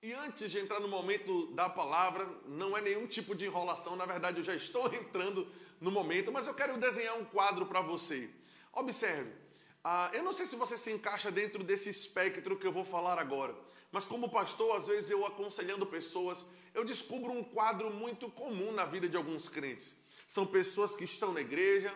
E antes de entrar no momento da palavra, não é nenhum tipo de enrolação, na verdade eu já estou entrando no momento, mas eu quero desenhar um quadro para você. Observe, ah, eu não sei se você se encaixa dentro desse espectro que eu vou falar agora, mas como pastor, às vezes eu aconselhando pessoas, eu descubro um quadro muito comum na vida de alguns crentes. São pessoas que estão na igreja,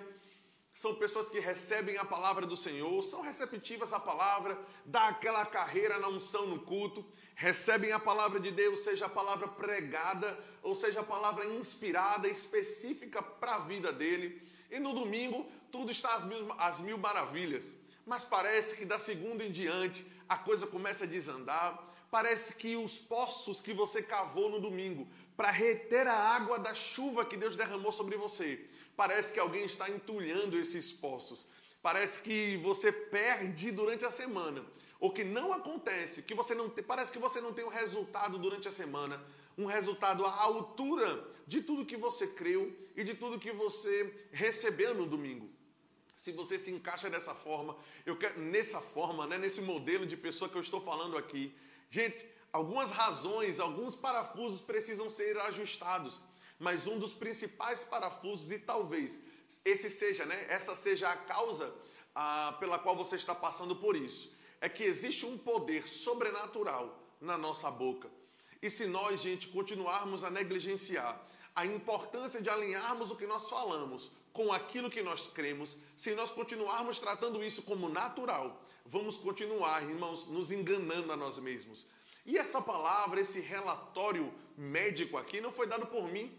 são pessoas que recebem a palavra do Senhor, são receptivas à palavra, dá aquela carreira na unção no culto, recebem a palavra de Deus, seja a palavra pregada, ou seja a palavra inspirada, específica para a vida dele. E no domingo, tudo está às mil, às mil maravilhas. Mas parece que da segunda em diante, a coisa começa a desandar. Parece que os poços que você cavou no domingo para reter a água da chuva que Deus derramou sobre você, parece que alguém está entulhando esses poços. Parece que você perde durante a semana, ou que não acontece, que você não tem, parece que você não tem um resultado durante a semana, um resultado à altura de tudo que você creu e de tudo que você recebeu no domingo. Se você se encaixa dessa forma, eu quero nessa forma, né, nesse modelo de pessoa que eu estou falando aqui. Gente, algumas razões, alguns parafusos precisam ser ajustados mas um dos principais parafusos, e talvez esse seja, né, essa seja a causa ah, pela qual você está passando por isso, é que existe um poder sobrenatural na nossa boca. E se nós, gente, continuarmos a negligenciar a importância de alinharmos o que nós falamos com aquilo que nós cremos, se nós continuarmos tratando isso como natural, vamos continuar, irmãos, nos enganando a nós mesmos. E essa palavra, esse relatório médico aqui, não foi dado por mim,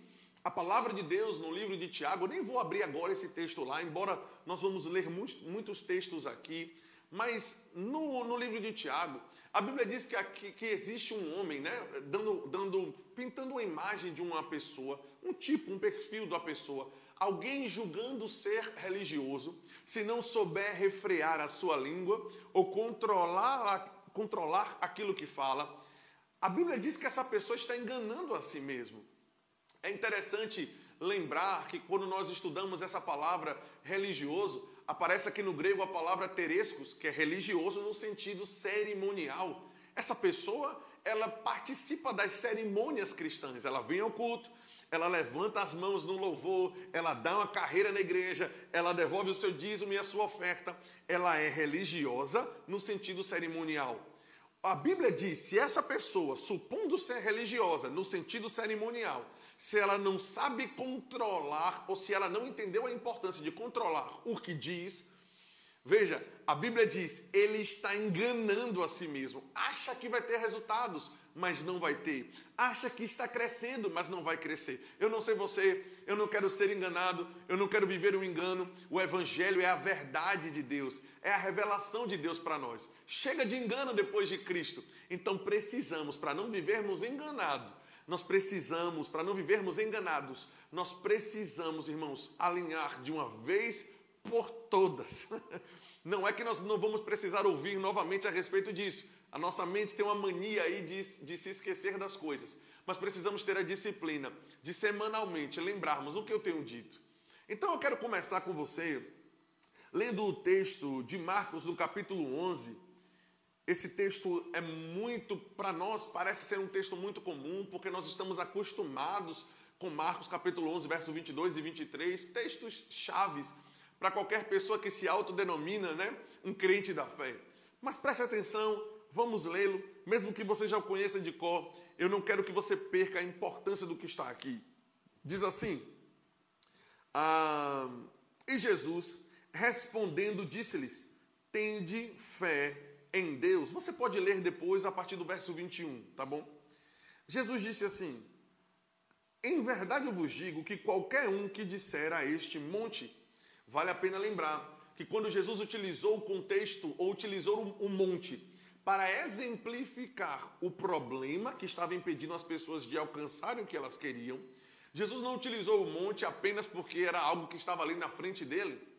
a palavra de Deus no livro de Tiago, nem vou abrir agora esse texto lá, embora nós vamos ler muitos, muitos textos aqui, mas no, no, livro de Tiago, a Bíblia diz que, aqui, que existe um homem, né, dando, dando, pintando uma imagem de uma pessoa, um tipo, um perfil da pessoa, alguém julgando ser religioso, se não souber refrear a sua língua ou controlar, controlar aquilo que fala, a Bíblia diz que essa pessoa está enganando a si mesmo. É interessante lembrar que quando nós estudamos essa palavra religioso, aparece aqui no grego a palavra terescos, que é religioso no sentido cerimonial. Essa pessoa, ela participa das cerimônias cristãs, ela vem ao culto, ela levanta as mãos no louvor, ela dá uma carreira na igreja, ela devolve o seu dízimo e a sua oferta. Ela é religiosa no sentido cerimonial. A Bíblia diz: se essa pessoa, supondo ser religiosa no sentido cerimonial, se ela não sabe controlar, ou se ela não entendeu a importância de controlar o que diz, veja, a Bíblia diz: ele está enganando a si mesmo. Acha que vai ter resultados, mas não vai ter. Acha que está crescendo, mas não vai crescer. Eu não sei você, eu não quero ser enganado, eu não quero viver um engano. O Evangelho é a verdade de Deus, é a revelação de Deus para nós. Chega de engano depois de Cristo. Então precisamos, para não vivermos enganados, nós precisamos, para não vivermos enganados, nós precisamos, irmãos, alinhar de uma vez por todas. Não é que nós não vamos precisar ouvir novamente a respeito disso. A nossa mente tem uma mania aí de, de se esquecer das coisas. Mas precisamos ter a disciplina de semanalmente lembrarmos o que eu tenho dito. Então eu quero começar com você lendo o texto de Marcos, no capítulo 11, esse texto é muito, para nós, parece ser um texto muito comum, porque nós estamos acostumados com Marcos capítulo 11, verso 22 e 23, textos chaves para qualquer pessoa que se autodenomina né, um crente da fé. Mas preste atenção, vamos lê-lo, mesmo que você já o conheça de cor, eu não quero que você perca a importância do que está aqui. Diz assim: ah, E Jesus, respondendo, disse-lhes: Tende fé em Deus, você pode ler depois a partir do verso 21, tá bom? Jesus disse assim: Em verdade eu vos digo que qualquer um que disser a este monte, vale a pena lembrar que quando Jesus utilizou o contexto ou utilizou o monte para exemplificar o problema que estava impedindo as pessoas de alcançarem o que elas queriam, Jesus não utilizou o monte apenas porque era algo que estava ali na frente dele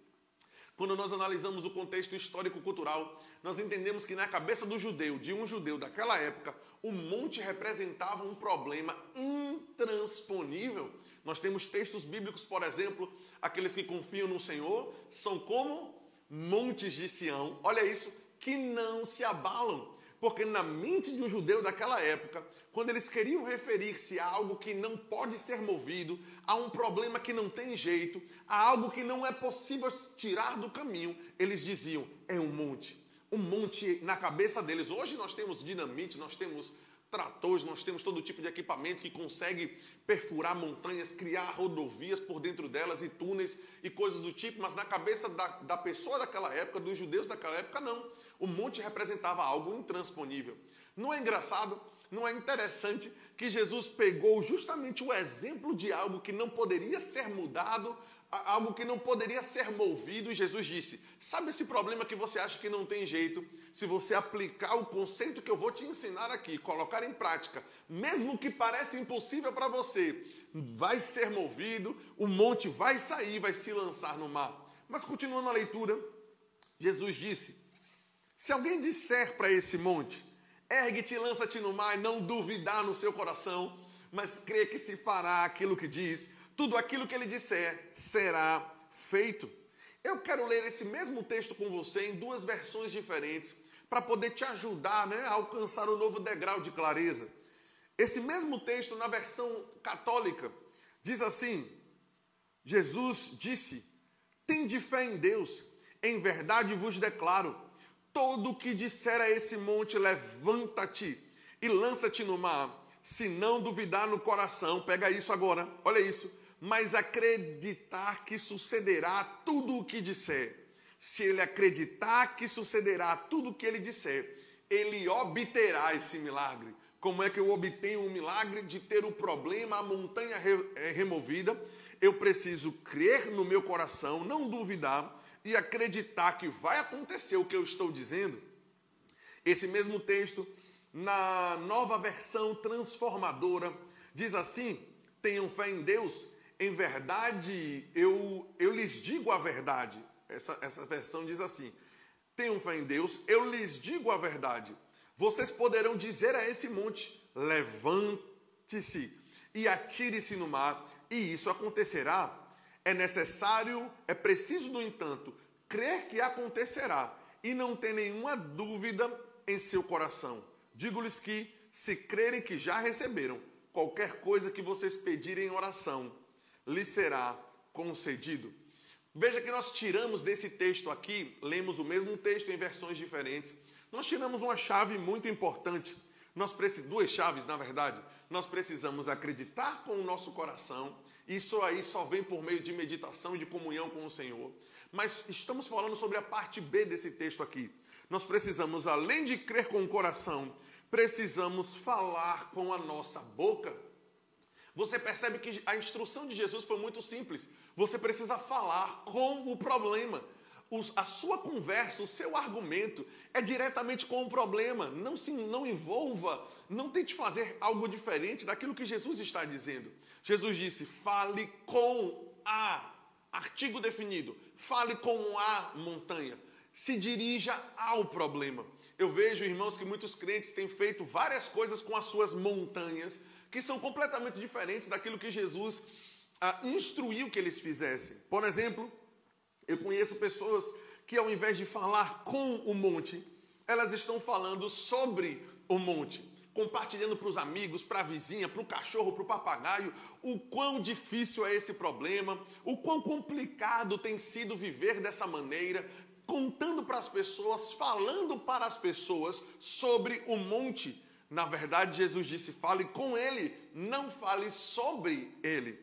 quando nós analisamos o contexto histórico-cultural, nós entendemos que na cabeça do judeu, de um judeu daquela época, o monte representava um problema intransponível. Nós temos textos bíblicos, por exemplo, aqueles que confiam no Senhor são como montes de Sião, olha isso, que não se abalam, Porque na mente de um judeu daquela época, quando eles queriam referir-se a algo que não pode ser movido, a um problema que não tem jeito, a algo que não é possível tirar do caminho, eles diziam: é um monte. Um monte na cabeça deles. Hoje nós temos dinamite, nós temos tratores, nós temos todo tipo de equipamento que consegue perfurar montanhas, criar rodovias por dentro delas e túneis e coisas do tipo, mas na cabeça da, da pessoa daquela época, dos judeus daquela época, não. O monte representava algo intransponível. Não é engraçado, não é interessante que Jesus pegou justamente o exemplo de algo que não poderia ser mudado, algo que não poderia ser movido, e Jesus disse: Sabe esse problema que você acha que não tem jeito? Se você aplicar o conceito que eu vou te ensinar aqui, colocar em prática, mesmo que pareça impossível para você, vai ser movido, o monte vai sair, vai se lançar no mar. Mas continuando a leitura, Jesus disse: Se alguém disser para esse monte, ergue-te e lança-te no mar, não duvidar no seu coração, mas crê que se fará aquilo que diz, tudo aquilo que ele disser será feito. Eu quero ler esse mesmo texto com você em duas versões diferentes para poder te ajudar né, a alcançar o um novo degrau de clareza. Esse mesmo texto, na versão católica, diz assim: Jesus disse: Tende fé em Deus, em verdade vos declaro, todo o que disser a esse monte, levanta-te e lança-te no mar. Se não duvidar no coração, pega isso agora, olha isso mas acreditar que sucederá tudo o que disser. Se ele acreditar que sucederá tudo o que ele disser, ele obterá esse milagre. Como é que eu obtenho o milagre de ter o problema, a montanha é, removida? Eu preciso crer no meu coração, não duvidar e acreditar que vai acontecer o que eu estou dizendo. Esse mesmo texto, na nova versão transformadora, diz assim: tenham fé em Deus em verdade, eu, eu lhes digo a verdade. Essa, essa versão diz assim: tenham fé em Deus, eu lhes digo a verdade. Vocês poderão dizer a esse monte: levante-se e atire-se no mar, e isso acontecerá. É necessário, é preciso, no entanto, crer que acontecerá e não ter nenhuma dúvida em seu coração. Digo-lhes que, se crerem que já receberam qualquer coisa que vocês pedirem em oração, lhe será concedido. Veja que nós tiramos desse texto aqui, lemos o mesmo texto em versões diferentes. Nós tiramos uma chave muito importante. Nós precisamos, duas chaves, na verdade. Nós precisamos acreditar com o nosso coração. Isso aí só vem por meio de meditação e de comunhão com o Senhor. Mas estamos falando sobre a parte B desse texto aqui. Nós precisamos, além de crer com o coração, precisamos falar com a nossa boca. Você percebe que a instrução de Jesus foi muito simples. Você precisa falar com o problema. a sua conversa, o seu argumento é diretamente com o problema. Não se não envolva, não tente fazer algo diferente daquilo que Jesus está dizendo. Jesus disse: fale com a artigo definido, fale com a montanha. Se dirija ao problema. Eu vejo, irmãos, que muitos crentes têm feito várias coisas com as suas montanhas, que são completamente diferentes daquilo que Jesus ah, instruiu que eles fizessem. Por exemplo, eu conheço pessoas que ao invés de falar com o monte, elas estão falando sobre o monte, compartilhando para os amigos, para a vizinha, para o cachorro, para o papagaio, o quão difícil é esse problema, o quão complicado tem sido viver dessa maneira, contando para as pessoas, falando para as pessoas sobre o monte na verdade, Jesus disse: fale com ele, não fale sobre ele.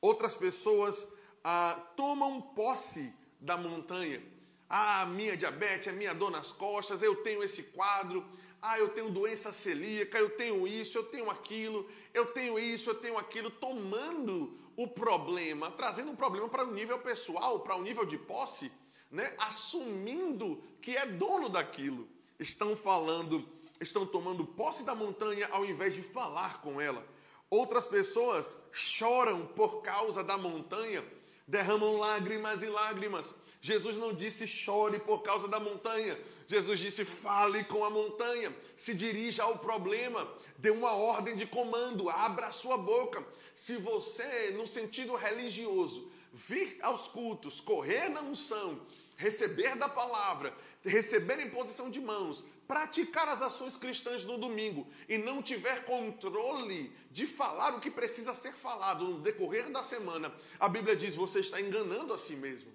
Outras pessoas ah, tomam posse da montanha. Ah, minha diabetes, a minha dor nas costas, eu tenho esse quadro. Ah, eu tenho doença celíaca, eu tenho isso, eu tenho aquilo, eu tenho isso, eu tenho aquilo, tomando o problema, trazendo um problema para o um nível pessoal, para o um nível de posse, né? assumindo que é dono daquilo. Estão falando estão tomando posse da montanha ao invés de falar com ela. Outras pessoas choram por causa da montanha, derramam lágrimas e lágrimas. Jesus não disse chore por causa da montanha. Jesus disse fale com a montanha, se dirija ao problema, dê uma ordem de comando, abra a sua boca. Se você, no sentido religioso, vir aos cultos, correr na unção, receber da palavra, receber em posição de mãos, praticar as ações cristãs no domingo e não tiver controle de falar o que precisa ser falado no decorrer da semana, a Bíblia diz: você está enganando a si mesmo.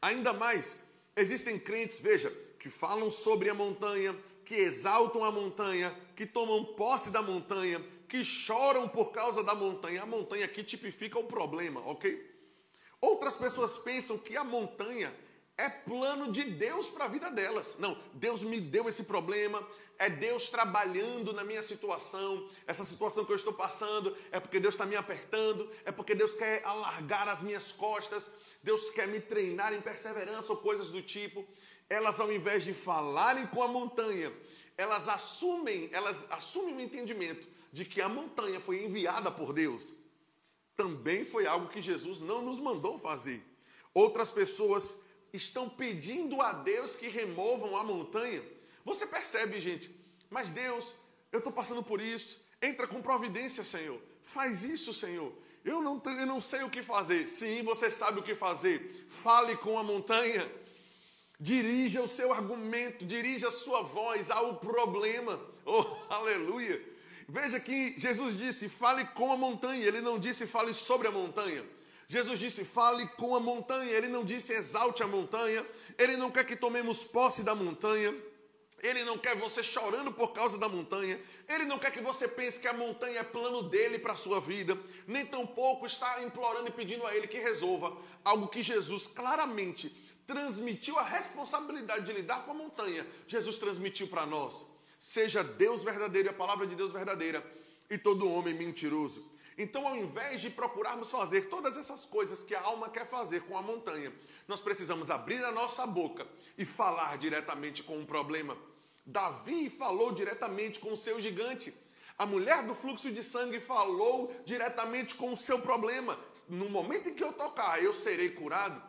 Ainda mais, existem crentes, veja, que falam sobre a montanha, que exaltam a montanha, que tomam posse da montanha, que choram por causa da montanha. A montanha aqui tipifica o problema, ok? Outras pessoas pensam que a montanha é plano de Deus para a vida delas. Não, Deus me deu esse problema, é Deus trabalhando na minha situação, essa situação que eu estou passando, é porque Deus está me apertando, é porque Deus quer alargar as minhas costas, Deus quer me treinar em perseverança ou coisas do tipo. Elas, ao invés de falarem com a montanha, elas assumem, elas assumem o entendimento de que a montanha foi enviada por Deus. Também foi algo que Jesus não nos mandou fazer. Outras pessoas estão pedindo a Deus que removam a montanha. Você percebe, gente? Mas Deus, eu estou passando por isso. Entra com providência, Senhor. Faz isso, Senhor. Eu não, eu não sei o que fazer. Sim, você sabe o que fazer. Fale com a montanha. Dirija o seu argumento, dirija a sua voz ao problema. Oh, aleluia. Veja que Jesus disse: fale com a montanha. Ele não disse fale sobre a montanha. Jesus disse: fale com a montanha. Ele não disse exalte a montanha. Ele não quer que tomemos posse da montanha. Ele não quer você chorando por causa da montanha. Ele não quer que você pense que a montanha é plano dele para a sua vida. Nem tampouco está implorando e pedindo a ele que resolva algo que Jesus claramente transmitiu a responsabilidade de lidar com a montanha. Jesus transmitiu para nós. Seja Deus verdadeiro e a palavra de Deus verdadeira e todo homem mentiroso. Então, ao invés de procurarmos fazer todas essas coisas que a alma quer fazer com a montanha, nós precisamos abrir a nossa boca e falar diretamente com o problema. Davi falou diretamente com o seu gigante. A mulher do fluxo de sangue falou diretamente com o seu problema. No momento em que eu tocar, eu serei curado.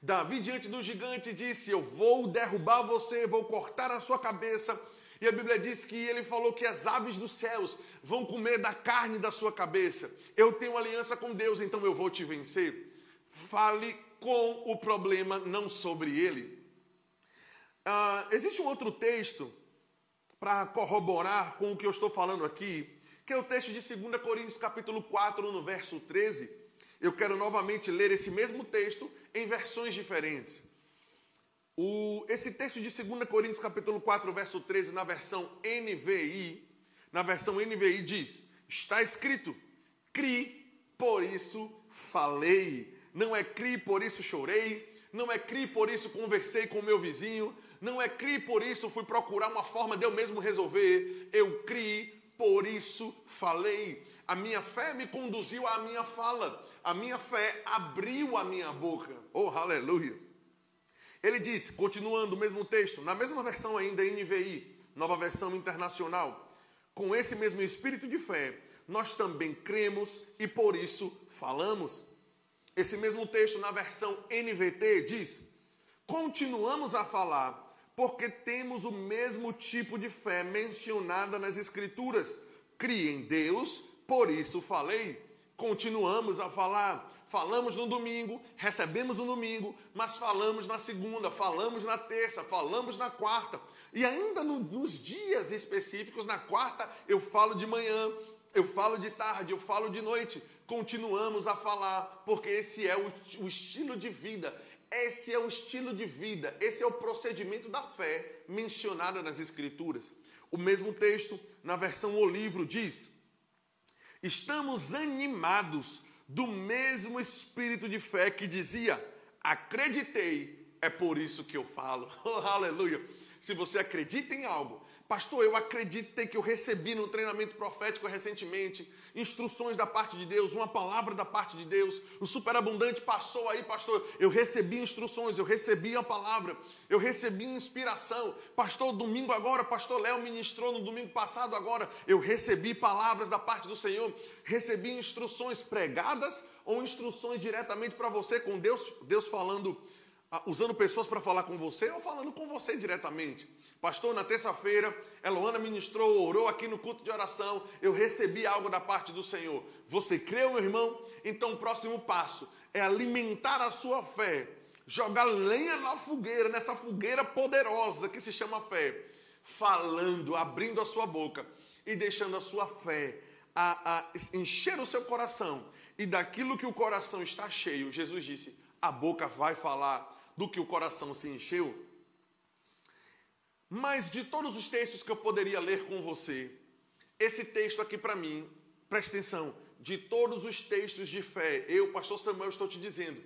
Davi, diante do gigante, disse: Eu vou derrubar você, vou cortar a sua cabeça e a Bíblia diz que ele falou que as aves dos céus vão comer da carne da sua cabeça. Eu tenho aliança com Deus, então eu vou te vencer. Fale com o problema, não sobre ele. Uh, existe um outro texto para corroborar com o que eu estou falando aqui, que é o texto de 2 Coríntios, capítulo 4, no verso 13. Eu quero novamente ler esse mesmo texto em versões diferentes. O, esse texto de 2 Coríntios capítulo 4, verso 13, na versão NVI, na versão NVI diz: Está escrito, cri, por isso falei. Não é cri, por isso chorei. Não é cri, por isso conversei com meu vizinho. Não é cri, por isso fui procurar uma forma de eu mesmo resolver. Eu cri, por isso falei. A minha fé me conduziu à minha fala. A minha fé abriu a minha boca. Oh, aleluia. Ele diz, continuando o mesmo texto, na mesma versão ainda NVI, nova versão internacional, com esse mesmo espírito de fé, nós também cremos e por isso falamos. Esse mesmo texto na versão NVT diz: continuamos a falar porque temos o mesmo tipo de fé mencionada nas Escrituras. Crie em Deus, por isso falei. Continuamos a falar falamos no domingo, recebemos no domingo, mas falamos na segunda, falamos na terça, falamos na quarta. E ainda no, nos dias específicos, na quarta, eu falo de manhã, eu falo de tarde, eu falo de noite. Continuamos a falar, porque esse é o, o estilo de vida, esse é o estilo de vida, esse é o procedimento da fé mencionado nas Escrituras. O mesmo texto, na versão O Livro, diz: Estamos animados do mesmo espírito de fé que dizia: acreditei, é por isso que eu falo. Oh, aleluia. Se você acredita em algo, pastor, eu acreditei que eu recebi no treinamento profético recentemente instruções da parte de Deus, uma palavra da parte de Deus. O superabundante passou aí, pastor. Eu recebi instruções, eu recebi a palavra, eu recebi inspiração. Pastor, domingo agora, pastor Léo ministrou no domingo passado agora. Eu recebi palavras da parte do Senhor, recebi instruções pregadas ou instruções diretamente para você com Deus, Deus falando, ah, usando pessoas para falar com você ou falando com você diretamente. Pastor, na terça-feira, Eloana ministrou, orou aqui no culto de oração. Eu recebi algo da parte do Senhor. Você creu, meu irmão? Então, o próximo passo é alimentar a sua fé, jogar lenha na fogueira, nessa fogueira poderosa que se chama fé. falando, abrindo a sua boca e deixando a sua fé a, a encher o seu coração. E daquilo que o coração está cheio, Jesus disse: a boca vai falar do que o coração se encheu. Mas de todos os textos que eu poderia ler com você, esse texto aqui para mim, presta atenção, de todos os textos de fé, eu, pastor Samuel, estou te dizendo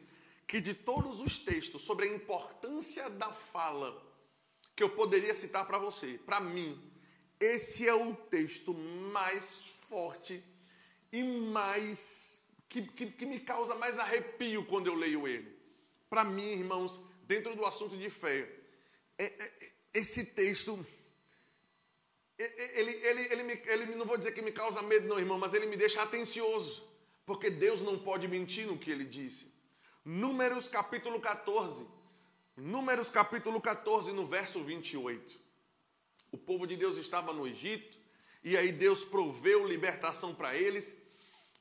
que de todos os textos sobre a importância da fala que eu poderia citar para você, para mim, esse é o texto mais forte e mais que, que, que me causa mais arrepio quando eu leio ele. Para mim, irmãos, dentro do assunto de fé, é, é, esse texto, ele, ele, ele, me, ele, não vou dizer que me causa medo, não, irmão, mas ele me deixa atencioso, porque Deus não pode mentir no que ele disse. Números capítulo 14, Números capítulo 14, no verso 28. O povo de Deus estava no Egito, e aí Deus proveu libertação para eles,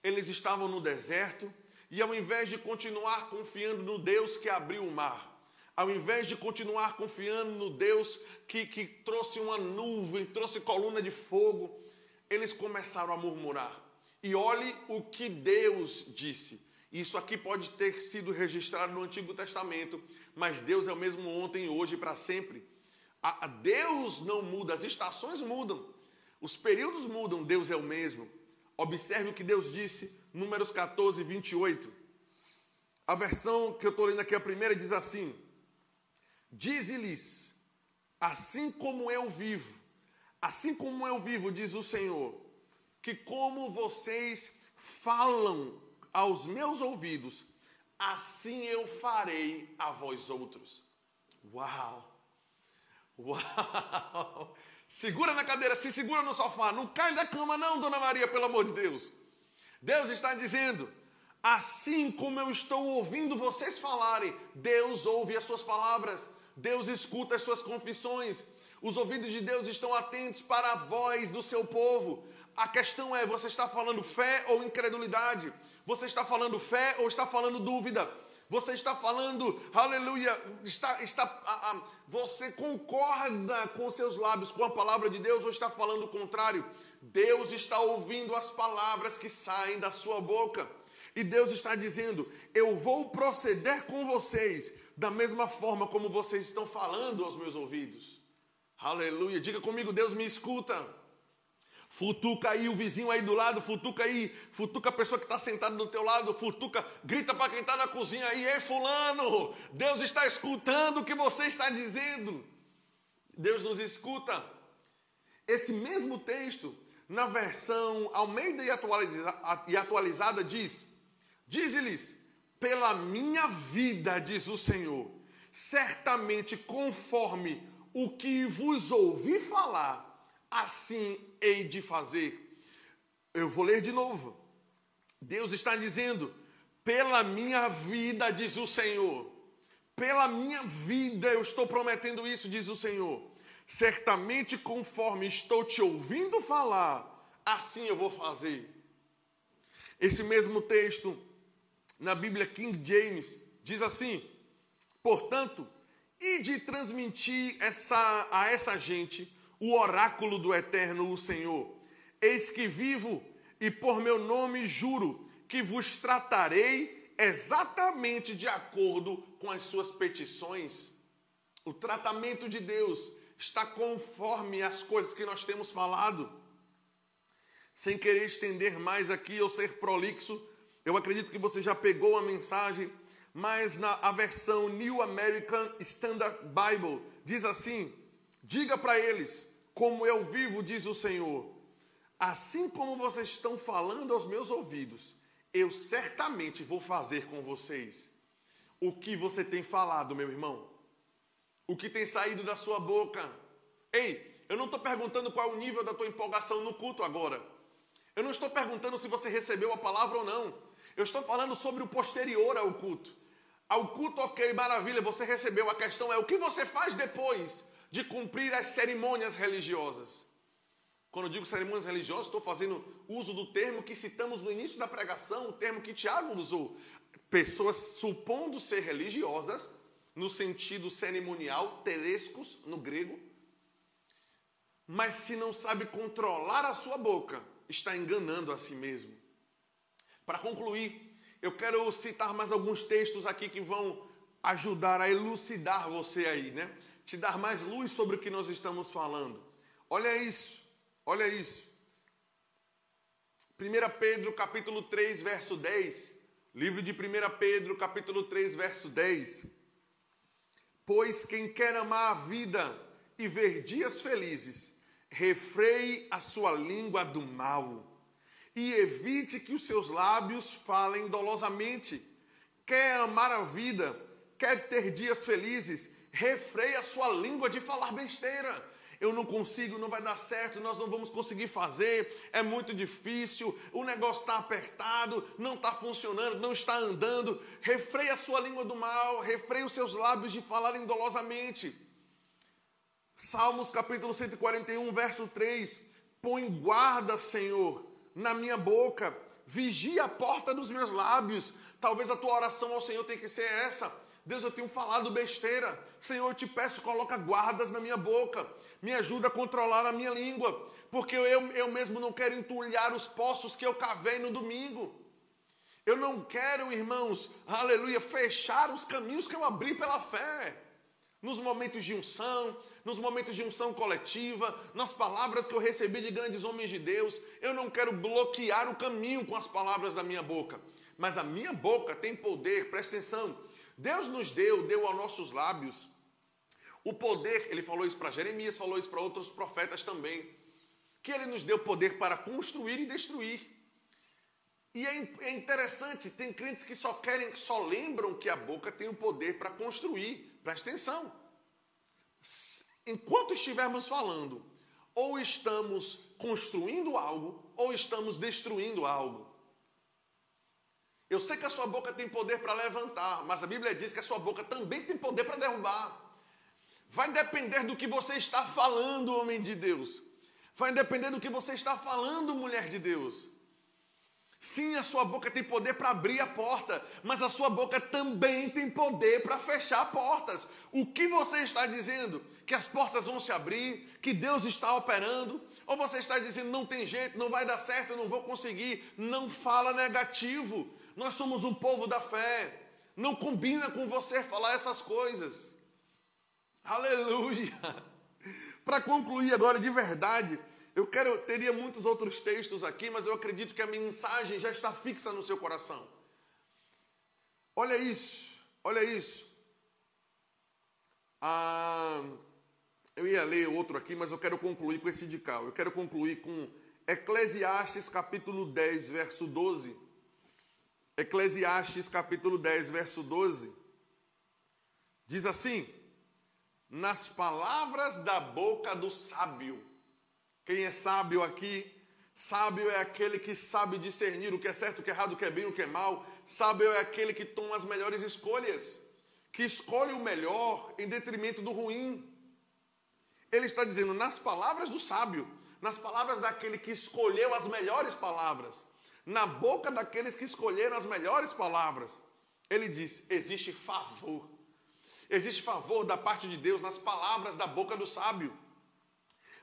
eles estavam no deserto, e ao invés de continuar confiando no Deus que abriu o mar, ao invés de continuar confiando no Deus que, que trouxe uma nuvem, trouxe coluna de fogo, eles começaram a murmurar. E olhe o que Deus disse. Isso aqui pode ter sido registrado no Antigo Testamento, mas Deus é o mesmo ontem, hoje e para sempre. A, Deus não muda, as estações mudam, os períodos mudam, Deus é o mesmo. Observe o que Deus disse, Números 14, 28. A versão que eu estou lendo aqui, a primeira, diz assim: Dize-lhes, assim como eu vivo, assim como eu vivo, diz o Senhor, que como vocês falam aos meus ouvidos, assim eu farei a vós outros. Uau! Uau! Segura na cadeira, se segura no sofá, não cai da cama, não, dona Maria, pelo amor de Deus. Deus está dizendo: assim como eu estou ouvindo vocês falarem, Deus ouve as suas palavras, Deus escuta as suas confissões, os ouvidos de Deus estão atentos para a voz do seu povo. A questão é: você está falando fé ou incredulidade? Você está falando fé ou está falando dúvida? Você está falando, aleluia, está, está, a, a, você concorda com seus lábios com a palavra de Deus ou está falando o contrário? Deus está ouvindo as palavras que saem da sua boca. E Deus está dizendo: Eu vou proceder com vocês da mesma forma como vocês estão falando aos meus ouvidos. Aleluia. Diga comigo: Deus me escuta. Futuca aí o vizinho aí do lado, futuca aí, futuca a pessoa que está sentada do teu lado, futuca, grita para quem está na cozinha aí, ei fulano, Deus está escutando o que você está dizendo. Deus nos escuta. Esse mesmo texto na versão Almeida e, atualiza, atualizada diz: Diz-lhes, pela minha vida, diz o Senhor, certamente conforme o que vos ouvi falar, assim hei de fazer. Eu vou ler de novo. Deus está dizendo: pela minha vida, diz o Senhor, pela minha vida eu estou prometendo isso, diz o Senhor certamente conforme estou te ouvindo falar, assim eu vou fazer. Esse mesmo texto, na Bíblia King James, diz assim: portanto, e de transmitir essa, a essa gente o oráculo do eterno, o Senhor. Eis que vivo e por meu nome juro que vos tratarei exatamente de acordo com as suas petições. O tratamento de Deus está conforme as coisas que nós temos falado. Sem querer estender mais aqui ou ser prolixo, eu acredito que você já pegou a mensagem, mas na a versão New American Standard Bible diz assim: Diga para eles, como eu vivo, diz o Senhor, assim como vocês estão falando aos meus ouvidos, eu certamente vou fazer com vocês o que você tem falado, meu irmão o que tem saído da sua boca. Ei, eu não estou perguntando qual é o nível da tua empolgação no culto agora. Eu não estou perguntando se você recebeu a palavra ou não. Eu estou falando sobre o posterior ao culto. Ao culto, ok, maravilha, você recebeu. A questão é o que você faz depois de cumprir as cerimônias religiosas. Quando eu digo cerimônias religiosas, estou fazendo uso do termo que citamos no início da pregação, o termo que Tiago usou. Pessoas supondo ser religiosas, no sentido cerimonial, terescos no grego, Mas se não sabe controlar a sua boca, está enganando a si mesmo. Para concluir, eu quero citar mais alguns textos aqui que vão ajudar a elucidar você aí, né? Te dar mais luz sobre o que nós estamos falando. Olha isso, olha isso. 1 Pedro capítulo 3, verso 10. Livro de 1 Pedro capítulo 3, verso 10. Pois quem quer amar a vida e ver dias felizes, refreie a sua língua do mal e evite que os seus lábios falem dolosamente. Quer amar a vida, quer ter dias felizes, refreie a sua língua de falar besteira. Eu não consigo, não vai dar certo, nós não vamos conseguir fazer, é muito difícil, o negócio está apertado, não está funcionando, não está andando. Refreie a sua língua do mal, refreie os seus lábios de falar indolosamente. Salmos capítulo 141, verso 3: Põe guarda, Senhor, na minha boca, vigia a porta dos meus lábios. Talvez a tua oração ao Senhor tenha que ser essa. Deus, eu tenho falado besteira. Senhor, eu te peço, coloca guardas na minha boca. Me ajuda a controlar a minha língua. Porque eu, eu mesmo não quero entulhar os poços que eu cavei no domingo. Eu não quero, irmãos, aleluia, fechar os caminhos que eu abri pela fé. Nos momentos de unção, nos momentos de unção coletiva, nas palavras que eu recebi de grandes homens de Deus. Eu não quero bloquear o caminho com as palavras da minha boca, mas a minha boca tem poder, presta atenção. Deus nos deu, deu aos nossos lábios o poder, ele falou isso para Jeremias, falou isso para outros profetas também, que ele nos deu poder para construir e destruir. E é, é interessante, tem crentes que só querem, só lembram que a boca tem o poder para construir. Presta atenção enquanto estivermos falando, ou estamos construindo algo, ou estamos destruindo algo. Eu sei que a sua boca tem poder para levantar, mas a Bíblia diz que a sua boca também tem poder para derrubar. Vai depender do que você está falando, homem de Deus. Vai depender do que você está falando, mulher de Deus. Sim, a sua boca tem poder para abrir a porta, mas a sua boca também tem poder para fechar portas. O que você está dizendo? que as portas vão se abrir, que Deus está operando, ou você está dizendo não tem jeito, não vai dar certo, eu não vou conseguir. Não fala negativo. Nós somos um povo da fé. Não combina com você falar essas coisas. Aleluia. Para concluir agora de verdade, eu quero teria muitos outros textos aqui, mas eu acredito que a mensagem já está fixa no seu coração. Olha isso, olha isso. Ah, eu ia ler outro aqui, mas eu quero concluir com esse de Eu quero concluir com Eclesiastes capítulo 10, verso 12. Eclesiastes capítulo 10, verso 12. Diz assim: Nas palavras da boca do sábio. Quem é sábio aqui? Sábio é aquele que sabe discernir o que é certo, o que é errado, o que é bem, o que é mal. Sábio é aquele que toma as melhores escolhas, que escolhe o melhor em detrimento do ruim. Ele está dizendo nas palavras do sábio, nas palavras daquele que escolheu as melhores palavras, na boca daqueles que escolheram as melhores palavras. Ele diz: existe favor. Existe favor da parte de Deus nas palavras da boca do sábio.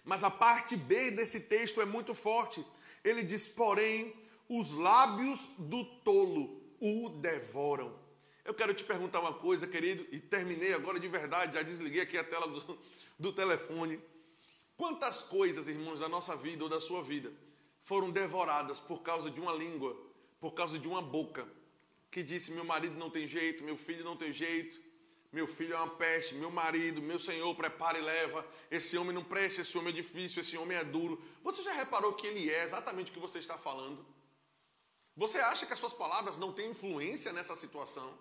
Mas a parte B desse texto é muito forte. Ele diz: porém, os lábios do tolo o devoram. Eu quero te perguntar uma coisa, querido, e terminei agora de verdade, já desliguei aqui a tela do, do telefone. Quantas coisas, irmãos, da nossa vida ou da sua vida foram devoradas por causa de uma língua, por causa de uma boca que disse: meu marido não tem jeito, meu filho não tem jeito, meu filho é uma peste, meu marido, meu senhor, prepara e leva. Esse homem não presta, esse homem é difícil, esse homem é duro. Você já reparou que ele é exatamente o que você está falando? Você acha que as suas palavras não têm influência nessa situação?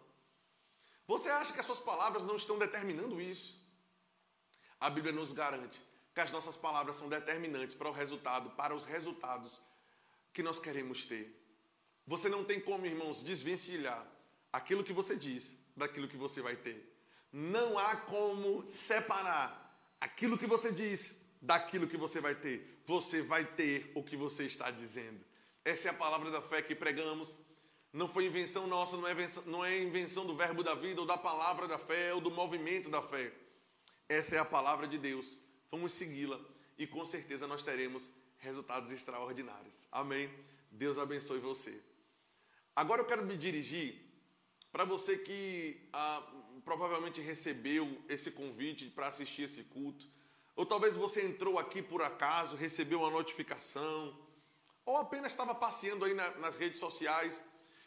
Você acha que as suas palavras não estão determinando isso? A Bíblia nos garante que as nossas palavras são determinantes para o resultado, para os resultados que nós queremos ter. Você não tem como, irmãos, desvencilhar aquilo que você diz daquilo que você vai ter. Não há como separar aquilo que você diz daquilo que você vai ter. Você vai ter o que você está dizendo. Essa é a palavra da fé que pregamos. Não foi invenção nossa, não é invenção, não é invenção do verbo da vida, ou da palavra da fé, ou do movimento da fé. Essa é a palavra de Deus. Vamos segui-la e com certeza nós teremos resultados extraordinários. Amém? Deus abençoe você. Agora eu quero me dirigir para você que ah, provavelmente recebeu esse convite para assistir esse culto, ou talvez você entrou aqui por acaso, recebeu uma notificação, ou apenas estava passeando aí na, nas redes sociais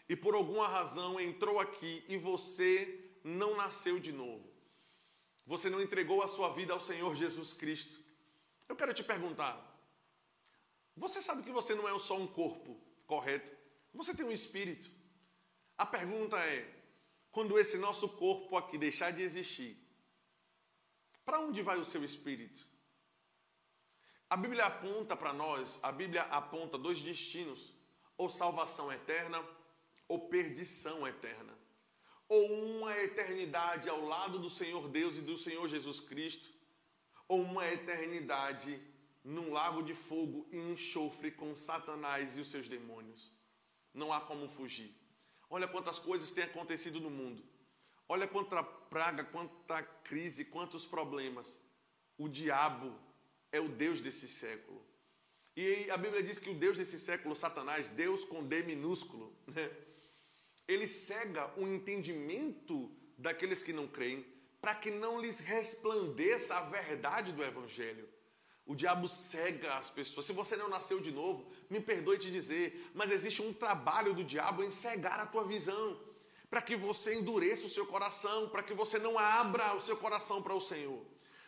e por alguma razão entrou aqui e você não nasceu de novo. Você não entregou a sua vida ao Senhor Jesus Cristo. Eu quero te perguntar: você sabe que você não é só um corpo, correto? Você tem um espírito. A pergunta é: quando esse nosso corpo aqui deixar de existir, para onde vai o seu espírito? A Bíblia aponta para nós, a Bíblia aponta dois destinos: ou salvação eterna ou perdição eterna. Ou uma eternidade ao lado do Senhor Deus e do Senhor Jesus Cristo, ou uma eternidade num lago de fogo e enxofre com Satanás e os seus demônios. Não há como fugir. Olha quantas coisas têm acontecido no mundo. Olha quanta praga, quanta crise, quantos problemas. O diabo é o Deus desse século. E a Bíblia diz que o Deus desse século, Satanás, Deus com D minúsculo, né? ele cega o entendimento daqueles que não creem, para que não lhes resplandeça a verdade do Evangelho. O diabo cega as pessoas. Se você não nasceu de novo, me perdoe te dizer, mas existe um trabalho do diabo em cegar a tua visão, para que você endureça o seu coração, para que você não abra o seu coração para o Senhor.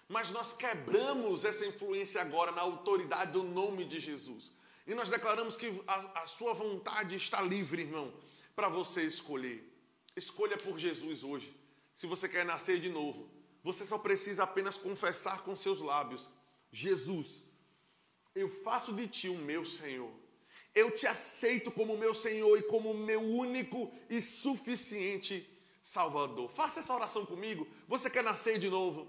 Mas nós quebramos essa influência agora na autoridade do nome de Jesus. E nós declaramos que a, a sua vontade está livre, irmão para você escolher. Escolha por Jesus hoje. Se você quer nascer de novo, você só precisa apenas confessar com seus lábios: Jesus, eu faço de ti o meu Senhor. Eu te aceito como meu Senhor e como meu único e suficiente Salvador. Faça essa oração comigo. Você quer nascer de novo?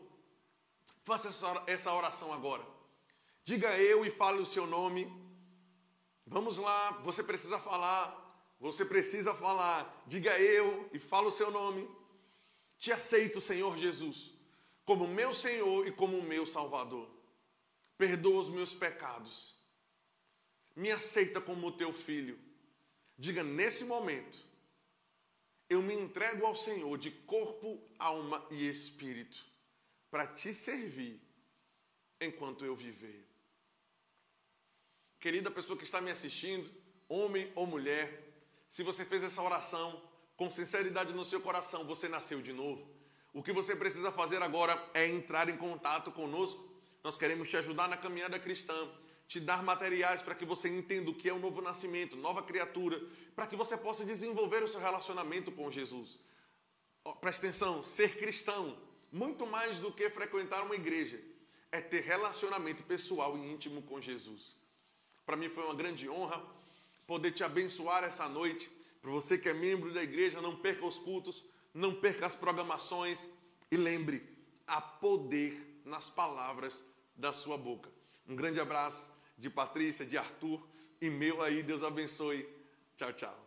Faça essa oração agora. Diga eu e fale o seu nome. Vamos lá, você precisa falar você precisa falar, diga eu e fala o seu nome. Te aceito, Senhor Jesus, como meu Senhor e como meu Salvador. Perdoa os meus pecados. Me aceita como teu filho. Diga nesse momento, eu me entrego ao Senhor de corpo, alma e espírito, para te servir enquanto eu viver. Querida pessoa que está me assistindo, homem ou mulher, se você fez essa oração com sinceridade no seu coração, você nasceu de novo. O que você precisa fazer agora é entrar em contato conosco. Nós queremos te ajudar na caminhada cristã, te dar materiais para que você entenda o que é o novo nascimento, nova criatura, para que você possa desenvolver o seu relacionamento com Jesus. Presta atenção, ser cristão, muito mais do que frequentar uma igreja, é ter relacionamento pessoal e íntimo com Jesus. Para mim foi uma grande honra poder te abençoar essa noite. Para você que é membro da igreja, não perca os cultos, não perca as programações e lembre, há poder nas palavras da sua boca. Um grande abraço de Patrícia, de Arthur e meu aí. Deus abençoe. Tchau, tchau.